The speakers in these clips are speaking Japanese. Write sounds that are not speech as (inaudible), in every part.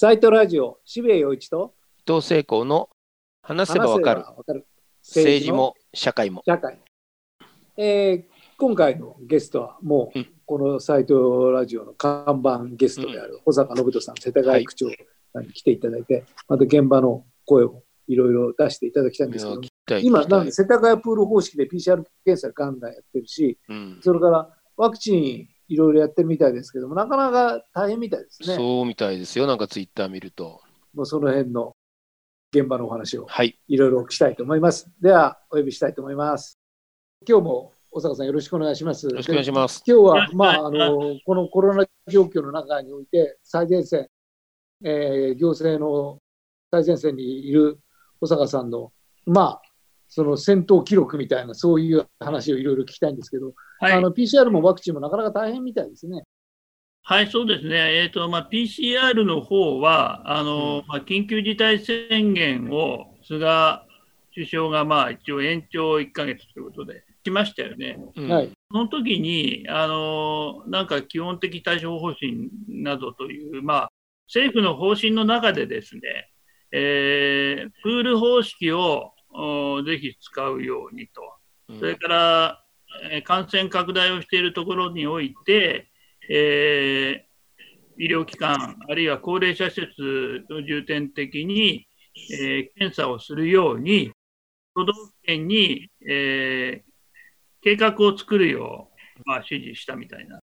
サイトラジオ、渋谷陽一と伊藤聖光の話せばわかる。政治も社会も。社会。えー今回のゲストはもううん。このサイトラジオの看板ゲストである保坂信人さん、世田谷区長さんに来ていただいて、また現場の声をいろいろ出していただきたいんですけど今、なんで世田谷プール方式で PCR 検査ガンガンやってるし、うん、それからワクチンいろいろやってるみたいですけども、なかなか大変みたいですね。そうみたいですよ、なんかツイッター見ると。もうその辺の現場のお話をはい、いろいろしたいと思います。では、お呼びしたいと思います。今日も小坂さんよろしくお願いします。よろしくお願いします。今日はまあ、あの、このコロナ状況の中において、最前線、えー行政の最前線にいる小坂さんの、まあ、その戦闘記録みたいな、そういう話をいろいろ聞きたいんですけど、はい、あの PCR もワクチンもなかなか大変みたいですね。はい、そうですね、えーとまあ、PCR の方はあの、うんまあ、緊急事態宣言を菅首相がまあ一応延長1ヶ月ということでしましたよね。うんはい。その時にあのなんか基本的対処方針などという、まあ、政府の方針の中でですね、えープール方式をおぜひ使うようにと。うんそれから、えー感染拡大をしているところにおいて、えー医療機関、あるいは高齢者施設を重点的に、えー検査をするように、都道府県に、えー計画を作るよう、まあ、指示したみたいな、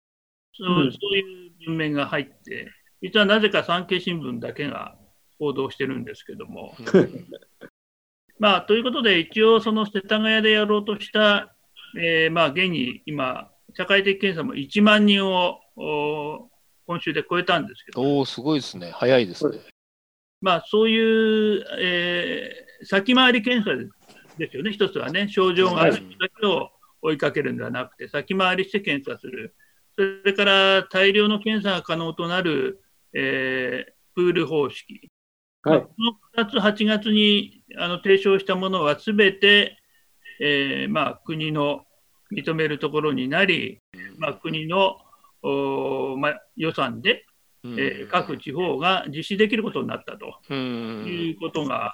そううんそういう文面が入って、実はなぜか産経新聞だけが報道してるんですけども。(laughs) まあ、ということで、一応、その世田谷でやろうとした、えーまあ、現に今、社会的検査も1万人をお今週で超えたんですけど、おお、すごいですね。早いですね。まあ、そういう、えー先回り検査ですよね、一つはね、症状がある人だけを追いかけるんではなくて、先回りして検査する、それから大量の検査が可能となる、えープール方式、はい。この2つ、8月にあの提唱したものはすべて、えーまあ、国の認めるところになり、まあ、国の、おーまあ、予算で、うんえー各地方が実施できることになったとうんいうことが、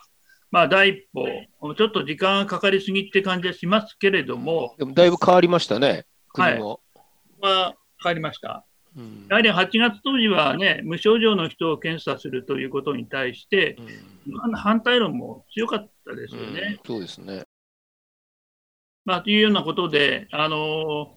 まあ、第一歩、ちょっと時間がかかりすぎって感じはしますけれども、でもだいぶ変わりましたね、国も。まあ、変わりました。うんやはり8月当時はね、無症状の人を検査するということに対して、うん反対論も強かったですようんね。そうですね。まあ、というようなことで、あの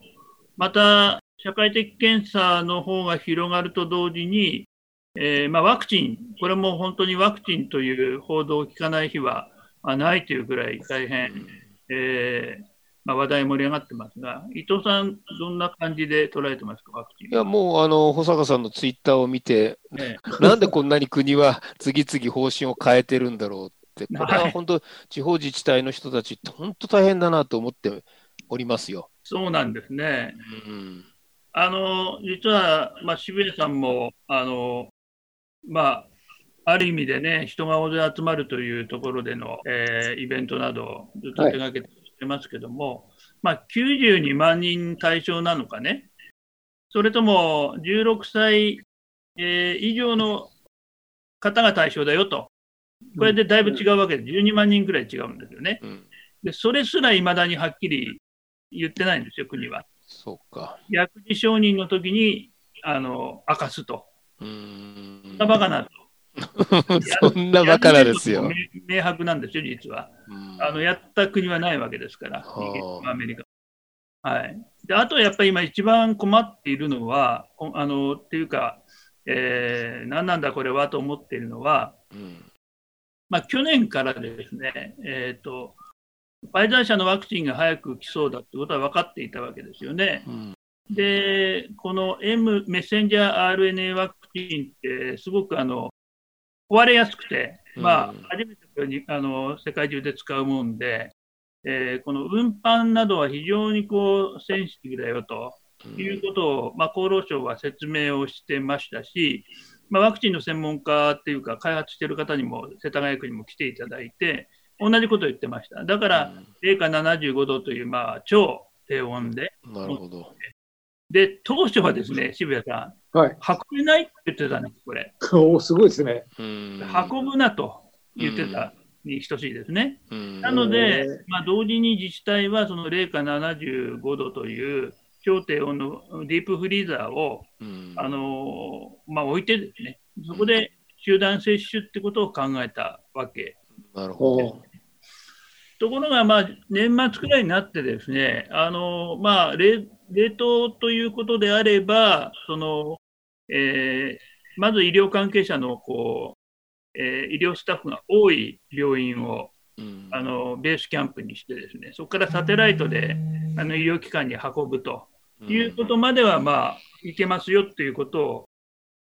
また社会的検査の方が広がると同時に、えーまあ、ワクチン、これも本当にワクチンという報道を聞かない日はまあないというぐらい大変、えーまあ、話題盛り上がってますが、伊藤さん、どんな感じで捉えてますか、ワクチン。いや、もう、あの、保坂さんのツイッターを見て、ねなんでこんなに国は次々方針を変えてるんだろうって、(laughs) これははい本当、地方自治体の人たちって本当大変だなと思っておりますよ。そうなんですね。うんあの実は、まあ、渋谷さんもあの、まあ、ある意味でね、人が大勢集まるというところでの、えーイベントなどをずっと手掛けてしてますけども、まあ、92万人対象なのかね、それとも16歳、えー以上の方が対象だよと、これでだいぶ違うわけで、12万人くらい違うんですよね。うんでそれすらいまだにはっきり言ってないんですよ、国は。そうか。薬事承認の時にあの明かすと。うーんそんなバカなと。そんなバカなですよ。明明白なんですよ、実は。うんあのやった国はないわけですから、はあアメリカ。はい、であとやっぱり今、一番困っているのは、こあのっていうか、えー何なんだこれはと思っているのは、うんまあ、去年からですね、えーと、ファイザー社のワクチンが早く来そうだってことは分かっていたわけですよね。うんで、この M、メッセンジャー RNA ワクチンって、すごくあの壊れやすくて、まあうん、初めてこれにあの世界中で使うもんで、えーこの運搬などは非常にこうセンシティブだよということを、まあ、厚労省は説明をしてましたし、まあ、ワクチンの専門家っていうか、開発している方にも、世田谷区にも来ていただいて、同じことを言ってました。だから、零下75度という、まあ、超低温で、うんなるほど。で、当初はですね、渋谷さはい。運べないって言ってたんです、これ。おーすごいですね。うん運ぶなと言ってたに等しいですね。うんなのへでー、まあ、同時に自治体はその零下75度という超低温のディープフリーザーを、うんあのまあ、置いてですね、そこで集団接種ってことを考えたわけ。なるほど。ところが、まあ、年末くらいになってですね、あのまあ、冷冷凍ということであれば、そのえーまず医療関係者のこう、えー医療スタッフが多い病院をうん。あのベースキャンプにしてですね、そこからサテライトであの医療機関に運ぶということまでは、まあ、いけますよということを、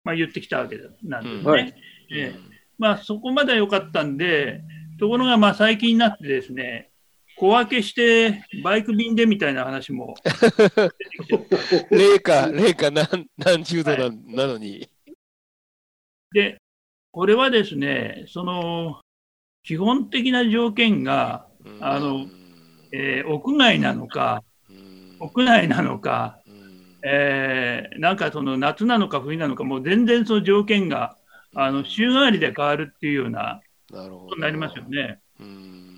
まあ、言ってきたわけなんですね。うん。はい。ええまあ、そこまでは良かったんで、ところがまあ最近になってですね、小分けしてバイク便でみたいな話も (laughs) 零下、零下何何十度ななのに。で、これはですね、その基本的な条件が、あのえー屋外なのか、うん屋内なのか、うんえーなんかその夏なのか冬なのか、もう全然その条件があの週替わりで変わるっていうような。ことになりますよね。うん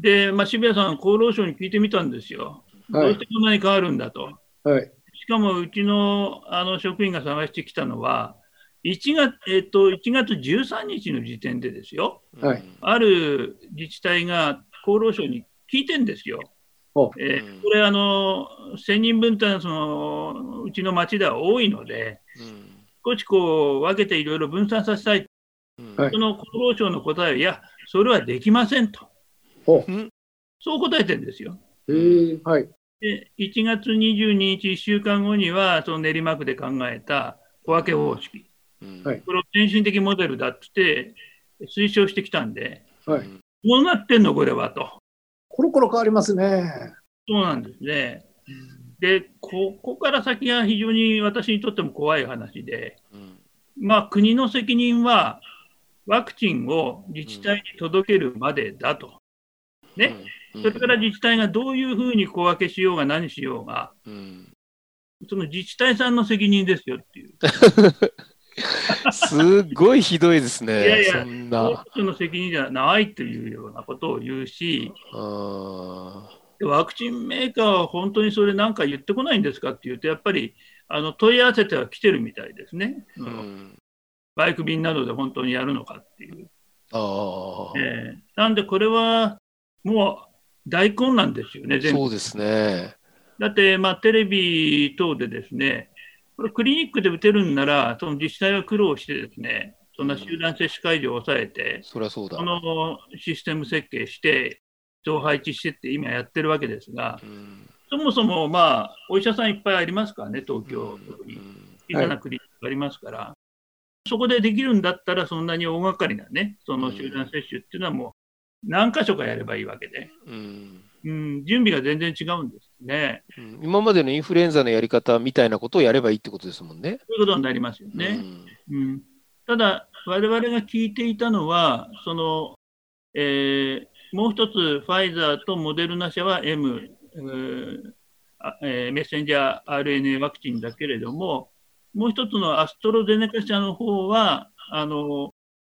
で、まあ、渋谷さん、厚労省に聞いてみたんですよ。どはいうしてこんなに変わるんだと。はい。しかもうちのあの職員が探してきたのは、1月えっと1月13日の時点でですよ、はいある自治体が厚労省に聞いてんですよ。おえうんーこれあの、1000人分ってのはそのうちの町では多いので、うん少しこう分けていろいろ分散させたい、うんはいその厚労省の答えは、いや、それはできませんと、おそう答えてるんですよ。えー、はい。で1月22日、1週間後には、その練馬区で考えた小分け方式、うんはいこれを先進的モデルだって推奨してきたんで、はい。どうなってんの、これはと。コロコロ変わりますね。そうなんですね。で、ここから先が非常に私にとっても怖い話で、うんまあ、国の責任は、ワクチンを自治体に届けるまでだと。ね、うんそれから自治体がどういうふうに小分けしようが何しようが、うんその自治体さんの責任ですよっていう。すごいひどいですね。いやいやそんそな。の責任じゃないというようなことを言うし、ワクチンメーカーは本当にそれなんか言ってこないんですかっていうと、やっぱりあの問い合わせては来てるみたいですね。ーうんバイク便などで本当にやるのかっていう。あー。えーなんでこれはもう大混乱ですよね、全部そうですね。だって、まあ、テレビ等でですね、これクリニックで打てるんなら、その自治体は苦労してですね、そんな集団接種会場を抑えて、そりゃそうだ。このシステム設計して、人を配置してって今やってるわけですが、うんそもそもまあ、お医者さんいっぱいありますからね、東京特に。小さなクリニックがありますから、そこでできるんだったら、そんなに大掛かりなね、その集団接種っていうのはもう何箇所かやればいいわけで、うんうん、準備が全然違うんですね。うん今までのインフルエンザのやり方みたいなことをやればいいってことですもんね。そういうことになりますよね。うん、ただ、我々が聞いていたのは、そのえーもう一つ、ファイザーとモデルナ社は M、えーメッセンジャー RNA ワクチンだけれども、もう一つのアストロゼネカ社の方は、あの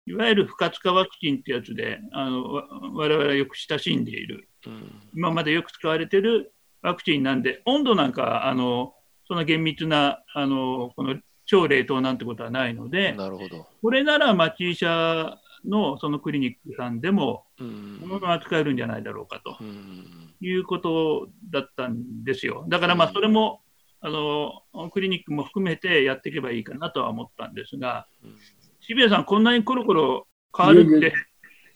いわゆる不活化ワクチンってやつで、あのわ我々がよく親しんでいる、うん。今までよく使われているワクチンなんで、温度なんか、あのそんな厳密なあのこの超冷凍なんてことはないので、なるほど。これなら町医者のそのクリニックさんでも、うん。ものが扱えるんじゃないだろうかとうん。いうことだったんですよ。だからまあうん。それも、あのクリニックも含めてやっていけばいいかなとは思ったんですが、うん渋谷さん、こんなにコロコロ変わるって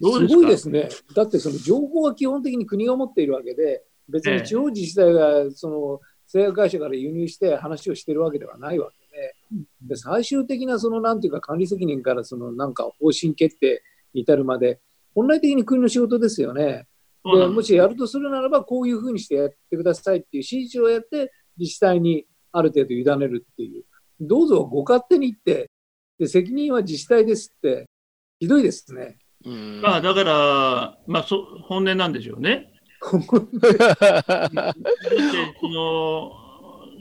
どうですごいですね。だってその情報は基本的に国が持っているわけで、別に地方自治体がその製薬会社から輸入して話をしているわけではないわけで、で最終的なそのなんていうか管理責任からそのなんか方針決定に至るまで、本来的に国の仕事ですよね。でもしやるとするならば、こういうふうにしてやってくださいっていう指示をやって、自治体にある程度委ねるっていう、どうぞご勝手に言って、で責任は自治体ですって、ひどいですね。うんまあ、だから、まあそ、本音なんでしょうね。その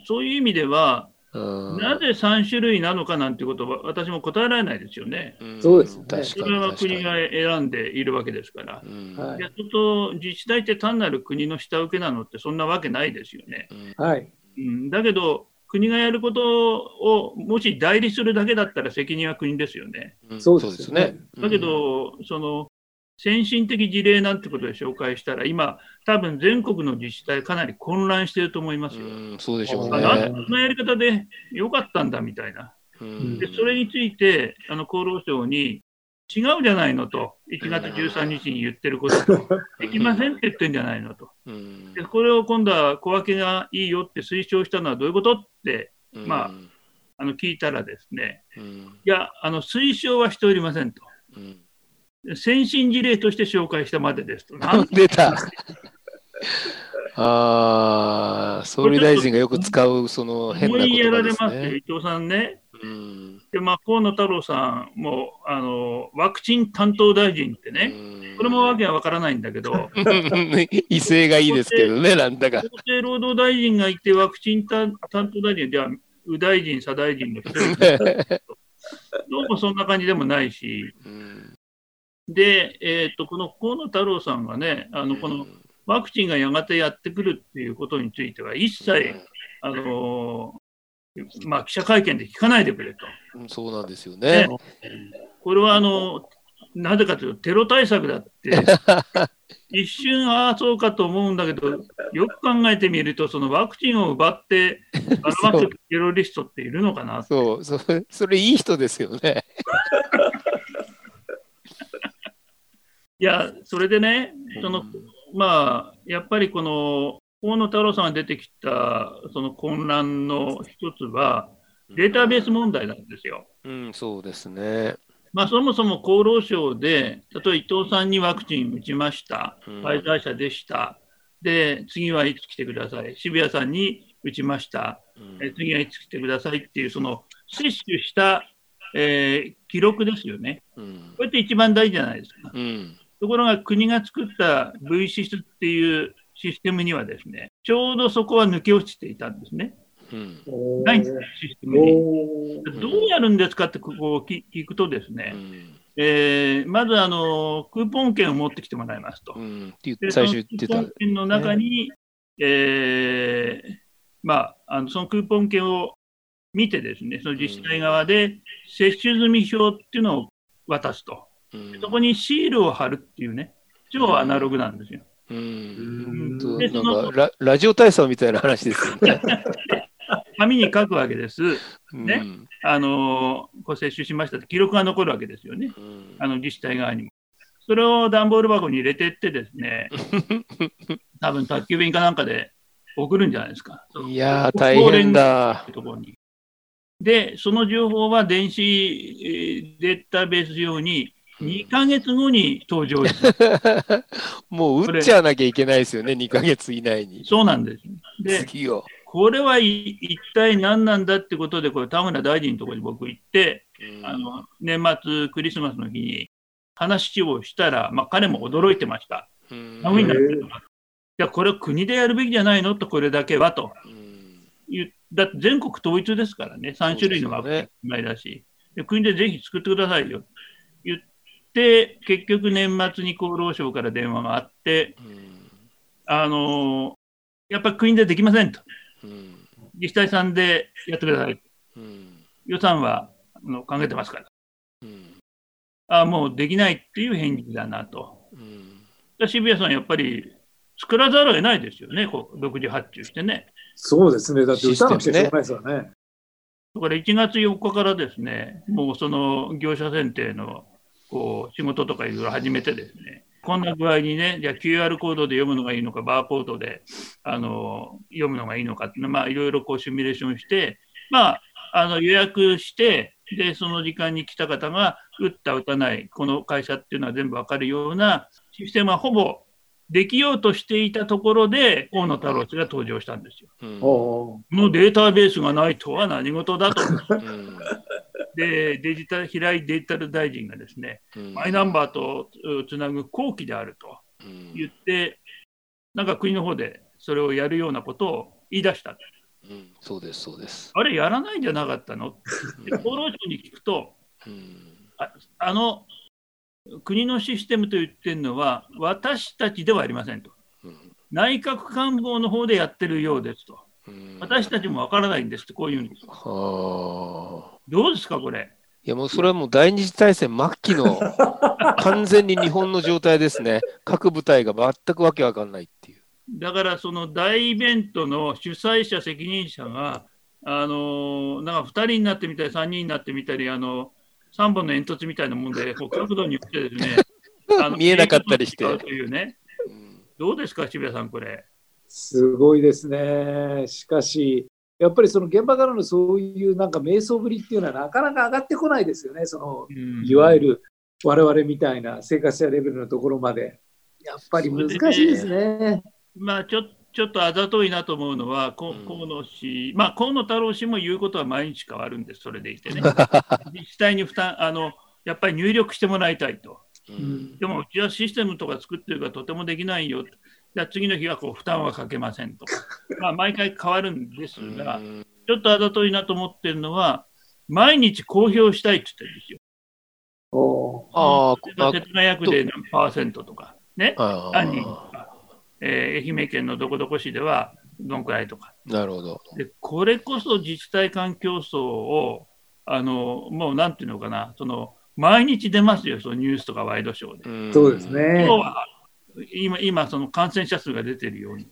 そういう意味では、うんなぜ3種類なのかなんてことは私も答えられないですよね。うんそうですよね確それは国が選んでいるわけですから。うんはいいや、ちょっと自治体って単なる国の下請けなのってそんなわけないですよね。はい。うん、だけど、国がやることをもし代理するだけだったら責任は国ですよね。うん。そうですよね。だけど、その先進的事例なんてことで紹介したら、今、多分全国の自治体、かなり混乱していると思いますよ。うんそうでしょうあねなんでこのやり方でよかったんだみたいな。うん。で、それについて、あの厚労省に、違うじゃないのと、1月13日に言ってることと、(laughs) できませんって言ってんじゃないのと。うんで、これを今度は小分けがいいよって推奨したのはどういうことってまああの聞いたらですね、うんいや、あの推奨はしておりませんと。うん先進事例として紹介したまでですと。(laughs) なん出た。ああ、総理大臣がよく使うその変な思いや言葉ですられますよ、ね。伊藤さんね。うん。で、まあ、河野太郎さんもあのワクチン担当大臣ってね、これもわけはわからないんだけど、(laughs) 威勢がいいですけどね、(laughs) なんだか。厚生労働大臣がいて、ワクチン担担当大臣では、右大臣、左大臣の一人 (laughs) どうもそんな感じでもないし、うん。で、えー、とこの河野太郎さんがね、あのこのワクチンがやがてやってくるっていうことについては、一切、あのーまあ、記者会見で聞かないでくれと。うんそうなんですよね。これはあのなぜかというと、テロ対策だって、(laughs) 一瞬、ああ、そうかと思うんだけど、よく考えてみると、そのワクチンを奪って、ばらまくテロリストっているのかなそう、それ、それいい人ですよね。(laughs) いや、それでね、そのまあ、やっぱりこの河野太郎さんが出てきたその混乱の一つは、データベース問題なんですよ。うん、そうですね。まあ、そもそも厚労省で、例えば伊藤さんにワクチン打ちました、うん。ファイザー社でした、で、次はいつ来てください、渋谷さんに打ちました、うん。え次はいつ来てくださいっていう、その接種した、えー記録ですよね。うん。これって一番大事じゃないですか。うん。ところが国が作った V シスっていうシステムにはですね、ちょうどそこは抜け落ちていたんですね。うんないんですよシステムに。どうやるんですかってここを聞聞くとですね、うんえーまずあのクーポン券を持ってきてもらいますと。最初言ってたクーポン。券の中に、えーまあ、あのそのクーポン券を見てですね、その自治体側で接種済み表っていうのを渡すと。うんそこにシールを貼るっていうね、超アナログなんですよ。うんなんかララジオ体操みたいな話ですよね。(laughs) 紙に書くわけです。うんねあのーこう接種しましたって記録が残るわけですよね。うんあの自治体側にも。それを段ボール箱に入れてってですね、(laughs) 多分宅急便かなんかで送るんじゃないですか。いやー、大変だ。ところに。で、その情報は電子えーデータベース上に2ヶ月後に登場。(laughs) もう打っちゃわなきゃいけないですよね、2ヶ月以内に。そうなんです。で。これはい一体何なんだってことで、これ田村大臣のところに僕行って、うん。あの年末クリスマスの日に話をしたら、まあ、彼も驚いてました。うん。ダメになってるのかいや、これは国でやるべきじゃないの？と、これだけはと。だって全国統一ですからね、3種類のワクチンだし、で国でぜひ作ってくださいよ。言って、結局年末に厚労省から電話があって、うんあのーやっぱり国でできませんと、うん自治体さんでやってください、うん予算はあの考えてますから、うんあもうできないっていう返事だなと。渋谷さん、やっぱり作らざるを得ないですよね、こう独自発注してね。そうですね。だって打たなくちゃしょうがないですよね。だから1月4日からですね、もうその業者選定のこう仕事とかいろいろ始めてですね、こんな具合にね、じゃあ QR コードで読むのがいいのか、バーコードであの読むのがいいのかっていうのまあいろいろこうシミュレーションして、まあ、あの予約して、で、その時間に来た方が打った、打たない、この会社っていうのは全部わかるようなシステムはほぼできようとしていたところで、河野太郎氏が登場したんですよ。うんおこのデータベースがないとは何事だと。うんで、デジタル、平井デジタル大臣がですね、うんマイナンバーとうつなぐ後期であるとうん言って、なんか国の方でそれをやるようなことを言い出した。うん、そうです、そうです。あれやらないんじゃなかったの？で (laughs) 厚労省に聞くと、うん、あの国のシステムと言ってるのは、私たちではありませんと。うん内閣官房の方でやってるようですと。うん私たちもわからないんですって、こういうんです。はあ。どうですか、これ？いやもうそれはもう第二次大戦末期の (laughs) 完全に日本の状態ですね。各部隊が全くわけわかんないっていう。だから、その大イベントの主催者、責任者が、あのなんか2人になってみたり、3人になってみたり、あの3本の煙突みたいなもんで、(laughs) こう角度によってですね、(laughs) あの見えなかったりしてというね、うんどうですか、渋谷さん、これ？すごいですね。しかし、やっぱりその現場からのそういうなんか瞑想ぶりっていうのはなかなか上がってこないですよね。そのうんいわゆる我々みたいな生活者レベルのところまで。やっぱり難しいですね。まあ、ちょちょっとあざといなと思うのは、こうん河野氏、まあ、河野太郎氏も言うことは毎日変わるんです、それでいてね。自治体に負担あの、やっぱり入力してもらいたいと。でも、うちはシステムとか作ってるからとてもできないよ。じゃあ次の日はこう負担はかけませんとか。(laughs) まあ、毎回変わるんですが、うんちょっとあざといなと思ってるのは、毎日公表したいって言ってるんですよ。おーあ例えば世田谷区で何パーセントとか、ね。あ何人とあか、えー愛媛県のどこどこ市ではどんくらいとか。なるほど。でこれこそ自治体間競争を、あのもうなんていうのかな、その毎日出ますよ、そのニュースとかワイドショーで。んそうです。ね今日。は今、今その感染者数が出てるように、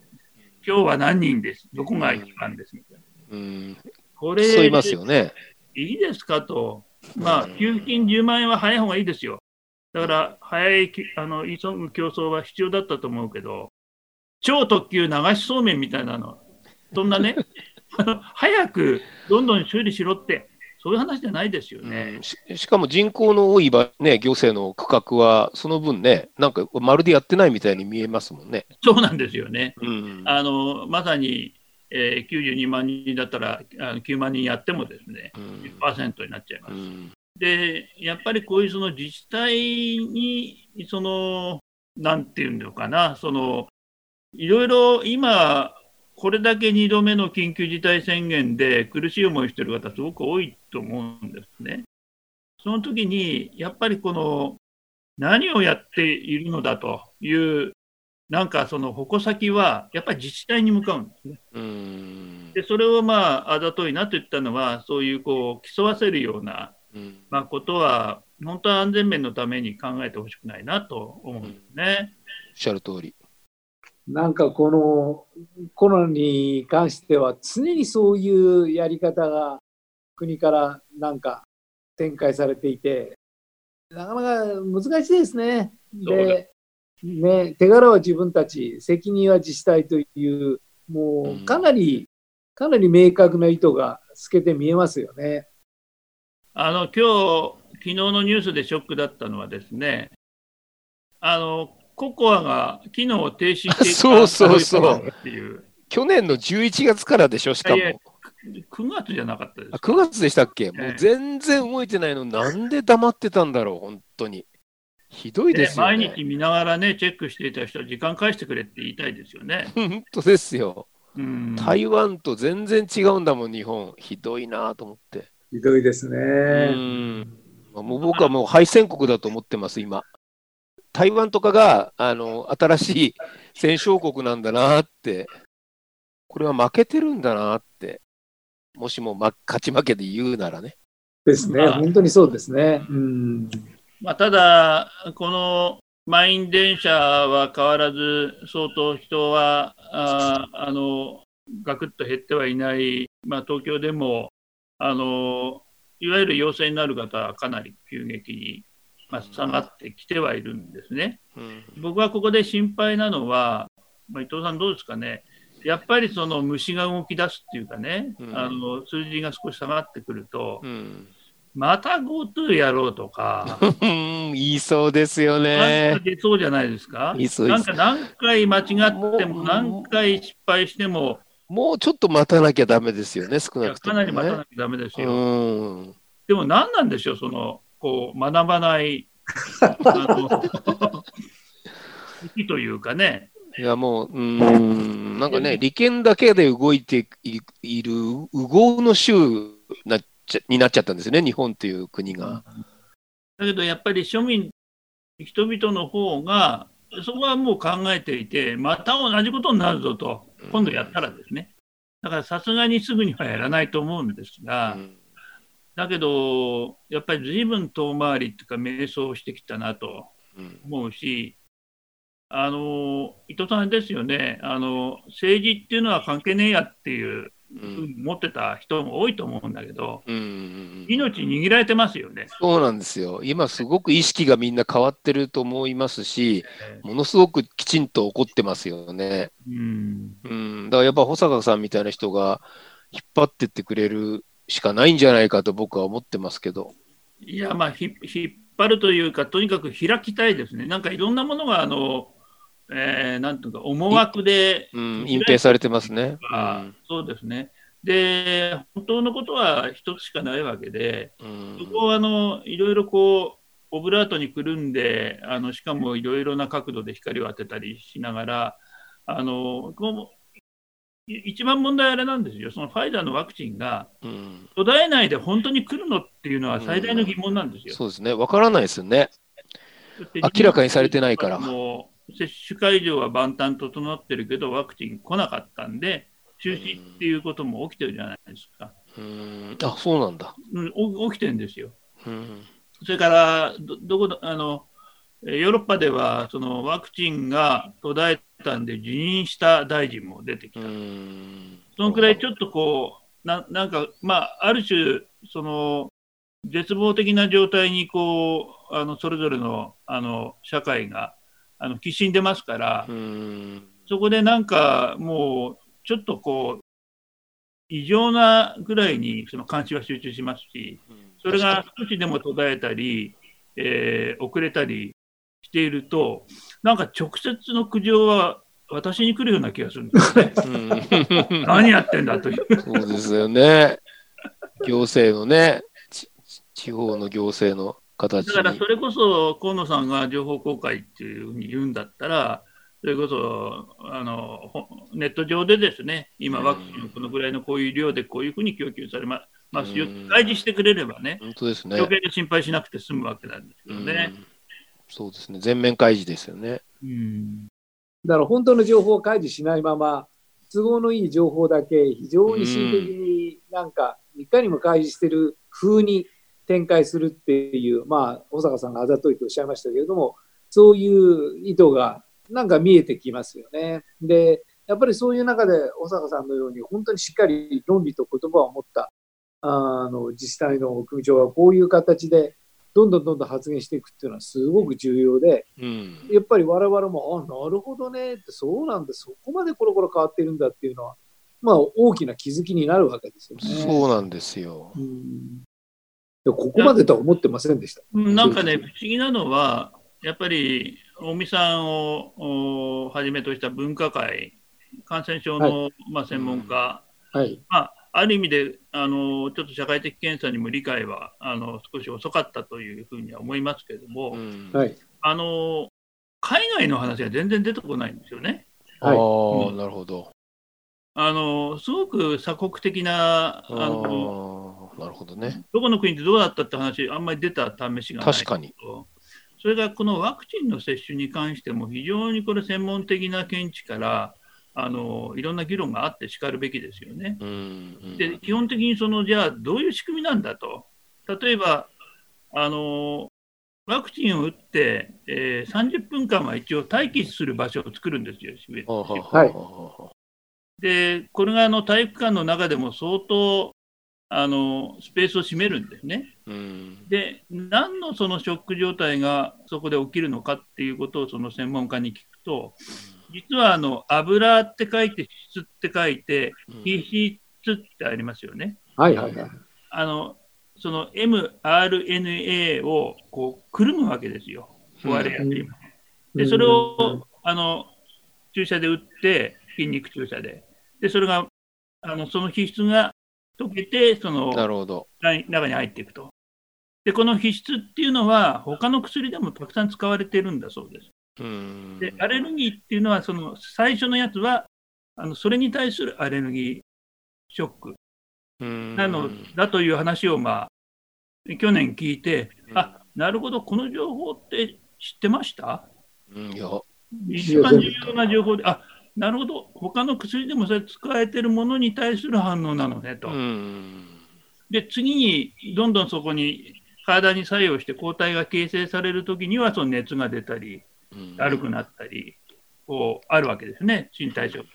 今日は何人です、どこが一番です？みたいな。うん。これ、いますよね。いいですかと、まあうん、給付金10万円は早い方がいいですよ。だから、早いきあの急ぐ競争は必要だったと思うけど、超特急流しそうめんみたいなの、そんなね、(laughs) 早くどんどん修理しろって、そういう話じゃないですようねん。ししかも人口の多い場、ね、行政の区画は、その分ね、なんかまるでやってないみたいに見えますもんね。そうなんですよね。うん。あのまさに、えー92万人だったらあの9万人やってもですね、うん10%になっちゃいます。うんで、やっぱりこういうその自治体に、その、なんていうのかな、その、いろいろ今、これだけ2度目の緊急事態宣言で苦しい思いしてる方、すごく多いと思うんですね。その時に、やっぱりこの、何をやっているのだという、なんかその矛先は、やっぱり自治体に向かうんですね。うんで、それをまあ、あざといなと言ったのは、そういうこう、競わせるような、うんまあ、ことは、本当は安全面のために考えてほしくないなと思うんですね。おっしゃる通り。なんかこのコロナに関しては常にそういうやり方が国からなんか展開されていてなかなか難しいですね。で、ね、手柄は自分たち責任は自治体というもうんうかなり、かなり明確な意図が透けて見えますよね。あの今日昨日のニュースでショックだったのはですね、あのココアが機能を停止していたそうそうそうっていう、去年の11月からでしょ、しかも。いやい9月じゃなかったですあ9月でしたっけ、もええう全然動いてないの、なんで黙ってたんだろう、本当に。ひどいですよ毎ね。日見ながらね、チェックしていた人は時間返してくれって言いたいですよね。(laughs) 本当ですよ。うん、台湾と全然違うんだもん、日本。ひどいなと思って。ひどいですね。うんまあもう僕はもう敗戦国だと思ってます、今。台湾とかがあの新しい戦勝国なんだなって、これは負けてるんだなって、もしも、ま、勝ち負けで言うならね。ですね。まあ本当にそうですね。うん。まあ、ただ、この満員電車は変わらず、相当人はああのガクッと減ってはいない、まあ、東京でもあのいわゆる陽性になる方はかなり急激に、まあ、下がってきてはいるんですね。うん僕はここで心配なのは、まあ、伊藤さん、どうですかね、やっぱりその虫が動き出すっていうかね、うんあの数字が少し下がってくると、うんまた GoTo やろうとか。言いそうですよねか。出そうじゃないですか。いいそうなんか何回間違っても、何回失敗しても、もうちょっと待たなきゃダメですよね、少なくとも、ね。かなり待たなきゃダメですよ。うんでも何なんでしょう、その、こう、学ばない、あの、好きというかね。いやもう、うーん、なんかね、利権だけで動いていいる右往の州なっちゃになっちゃったんですね、日本という国が。だけどやっぱり庶民、人々の方が、そこはもう考えていて、また同じことになるぞと、今度やったらですね。だからさすがにすぐにはやらないと思うんですが、うんだけど、やっぱり随分遠回りっていうか、迷走してきたなとうん。思うし、あの伊藤さんですよね。あの、政治っていうのは関係ねえやっていううふうんに思ってた人も多いと思うんだけど、うんうん命握られてますよね。そうなんですよ。今すごく意識がみんな変わってると思いますし、ものすごくきちんと起こってますよね。うん。うん、だからやっぱ保坂さんみたいな人が引っ張ってってくれるしかないんじゃないかと僕は思ってますけど。いや、まあ、ひ引っ張るというか、とにかく開きたいですね。なんかいろんなものが、あの、えーなんていうか、思惑で、うん、隠蔽されてますね。あそうですね。で、本当のことは一つしかないわけで、うんそこをあのいろいろこう、オブラートにくるんで、あのしかもいろいろな角度で光を当てたりしながら、あのこうい一番問題はあれなんですよ、そのファイザーのワクチンがうん途絶えないで本当に来るのっていうのは最大の疑問なんですよ。そうですね。わからないですよね。明らかにされてないからもう接種会場は万端整ってるけど、ワクチン来なかったんで、中止っていうことも起きてるじゃないですか。うん、あ、そうなんだ。うん、お起きてるんですよ。うん、それから、どどこだあのえーヨーロッパではそのワクチンが途絶えたんで辞任した大臣も出てきうた。ん。そのくらいちょっとこう、ななんか、まあ、ある種、その絶望的な状態にこうあのそれぞれのあの社会があのきしんでますから、うん。そこでなんかもう、ちょっとこう、異常なぐらいにその監視は集中しますし、それが少しでも途絶えたり、えー遅れたりしていると、なんか直接の苦情は私に来るような気がするんですよね。うん (laughs) 何やってんだという。そうですよね。行政のね、ち地方の行政の形に。だからそれこそ河野さんが情報公開っていうふうに言うんだったら、それこそあのほネット上でですね、今、ワクチンをこのぐらいのこういう量でこういうふうに供給されまますよ、うん開示してくれればね、本当ですね。余計に心配しなくて済むわけなんですけどね。そうですね。全面開示ですよね。うんだから本当の情報を開示しないまま、都合のいい情報だけ非常に恣意的になんか、いかにも開示してる風に展開するっていう、まあ、保坂さんがあざといとおっしゃいましたけれども、そういう意図がなんか見えてきますよね。で、やっぱりそういう中で保坂さんのように本当にしっかり論理と言葉を持ったあの自治体の組長がこういう形でどんどんどんどん発言していくっていうのはすごく重要で、うん。やっぱり我々も、あ、なるほどねって、そうなんだ、そこまでコロコロ変わってるんだっていうのは、まあ、大きな気づきになるわけですよね。そうなんですよ。うんでここまでとは思ってませんでした。うんなんかね、不思議なのは、やっぱり尾身さんをおはじめとした分科会、感染症の、まあ、専門家、はい。まあ、ある意味であのちょっと社会的検査にも理解はあの少し遅かったというふうには思いますけれども、うんはい。あの海外の話が全然出てこないんですよね。あはいあ、うんなるほど。あのすごく鎖国的なああのあ、なるほどね。どこの国でどうだったって話、あんまり出た試しがない確かに。それがこのワクチンの接種に関しても、非常にこれ、専門的な見地からあのいろんな議論があってしかるべきですよね。で基本的にそのじゃあどういう仕組みなんだと。例えばあのワクチンを打って、えー30分間は一応待機する場所を作るんですよ、渋谷はいで、これがあの体育館の中でも相当あのスペースを占めるんですね。あうんで、何のそのショック状態がそこで起きるのかっていうことをその専門家に聞くと、実はあの油って書いて、質って書いて、うん皮質ってありますよね。はいはいはい。あのその mRNA をこうくるむわけですよ、うん壊れやすい。で、それをあの注射で打って、筋肉注射で。で、それが、あのその皮質が溶けて、そのなるほど。中中に入っていくと。で、この皮質っていうのは、他の薬でもたくさん使われているんだそうです。うん。で、アレルギーっていうのは、その最初のやつは、あのそれに対するアレルギーショックうん。なのだという話を、まあ、去年聞いて、うん。あなるほど、この情報って知ってました？うん。一番重要な情報で、あなるほど、他の薬でもそれ使えてるものに対する反応なのねと。うん。で、次にどんどんそこに体に作用して抗体が形成されるときには、その熱が出たり、うんだるくなったり、こうあるわけですね、身体症状。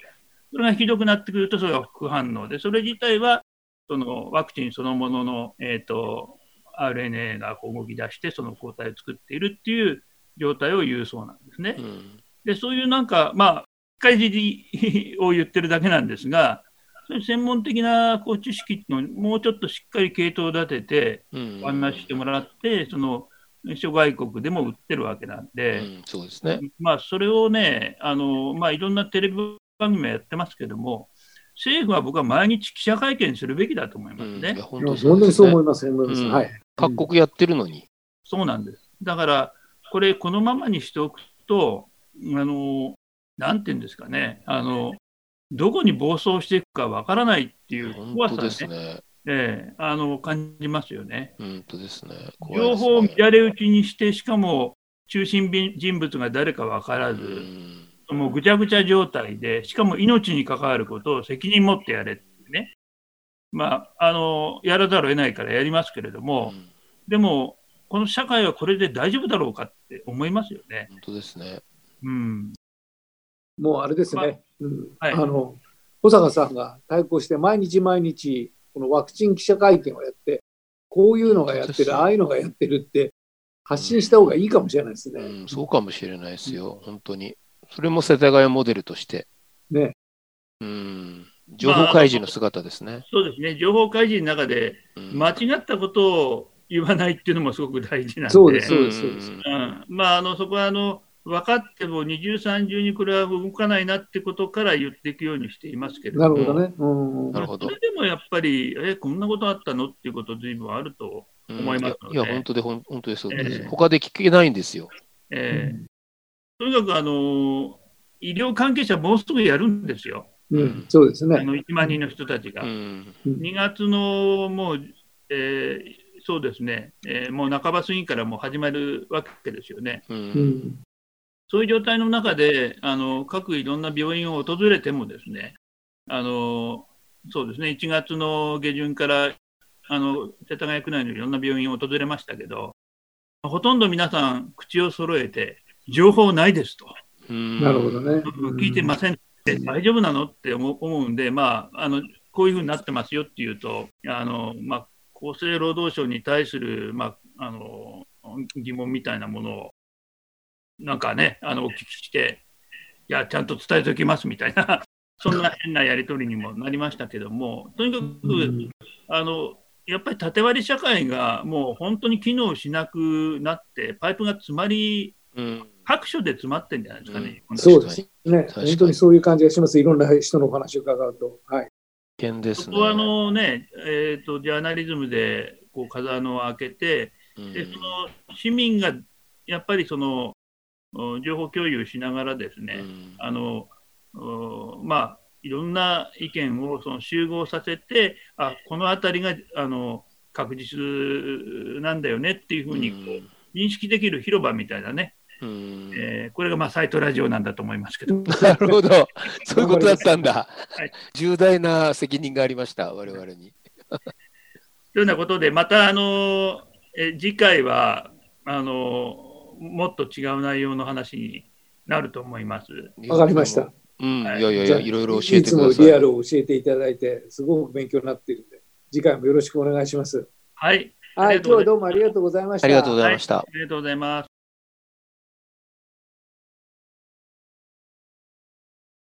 それがひどくなってくると、それは副反応で、それ自体はそのワクチンそのものの、えー、と RNA がこう動き出して、その抗体を作っているっていう状態を言うそうなんですね。うんで、そういうなんか、まあ、機械尻 (laughs) を言ってるだけなんですが、そういう専門的なこう知識のをもうちょっとしっかり系統を立てて、うんお話ししてもらって、その諸外国でも売ってるわけなんうで、んそうですね。まあ、それをね、あのまあ、いろんなテレビ番組もやってますけども、政府は僕は毎日記者会見するべきだと思いますね。うんいや本当にそう思いいます、思います。うんはい。各国やってるのに。そうなんです。だから、これ、このままにしておくと、あのなんていうんですかね、あのどこに暴走していくかわからないっていう怖本さね当ですね。ええあの感じますよね。本当ですね。情報をね乱れ打ちにして、しかも中心人物が誰か分からず、うんもうぐちゃぐちゃ状態で、しかも命に関わることを責任持ってやれってね。まあ、あの、やらざるを得ないからやりますけれども、うんでも、この社会はこれで大丈夫だろうかって思いますよね。本当ですね。うん。もうあれですまね。うんはいあの、保坂さんが対抗して毎日毎日、このワクチン記者会見をやって、こういうのがやってる、ああいうのがやってるって、発信した方がいいかもしれないですね。うん、そうかもしれないですよ。本当に。それも世田谷モデルとして。ね。うん。情報開示の姿ですね。そうですね。情報開示の中で、うん間違ったことを言わないっていうのもすごく大事なんで。そうですそうですそうですうん、まあ、あの、そこは、あの、分かっても二重三重にこれは動かないなってことから言っていくようにしていますけれども。なるほどね。うんなるほどそれでもやっぱり、え、こんなことあったのっていうこと随分あると、うん思いますのでいや、いや本当で、ほん本当にそうです、ええ他で聞けないんですよ。えーとにかく、あの、医療関係者もうすぐやるんですよ。うん、そうですね。あの1万人の人たちが。うん。2月のもう、えーそうですね、えーもう半ば過ぎからもう始まるわけですよね。う。うんん。そういう状態の中で、あの各いろんな病院を訪れてもですね、あのそうですね、1月の下旬からあの世田谷区内のいろんな病院を訪れましたけど、ほとんど皆さん、口を揃えて、情報ないですと、うん。なるほどね。聞いてません。って、大丈夫なの？って思う思うんで、まあ、あのこういうふうになってますよっていうと、あのまあ、厚生労働省に対する、まあ、あの疑問みたいなものを、なんかね、あのお聞きして、いや、ちゃんと伝えておきますみたいな、(laughs) そんな変なやり取りにもなりましたけども、とにかく、うんあのやっぱり縦割り社会がもう本当に機能しなくなって、パイプが詰まり、うん。各所で詰まってるんじゃないですかね。うんそうですね。本当にそういう感じがします。いろんな人のお話を伺うと。はい。危険ですね。そこはあのね、えーと、ジャーナリズムでこう風穴を開けて、うんでその市民がやっぱりそのお情報共有しながらですね、うん。あのおまあ、いろんな意見をその集合させて、あこの辺りがあの確実なんだよねっていうふうにこう認識できる広場みたいなね、うん。えーこれがまあサイトラジオなんだと思いますけど、(laughs) なるほど。そういうことだったんだ。はい。重大な責任がありました、我々に。というようなことで、またあのえ次回はあのもっと違う内容の話になると思います。わかりました。。うん、いはいやいやいや、いろいろ教えてください。いつもリアルを教えていただいて、すごく勉強になっているので、次回もよろしくお願いします。はい、はい、今日はどうもありがとうございました。ありがとうございました。ありがとうございます。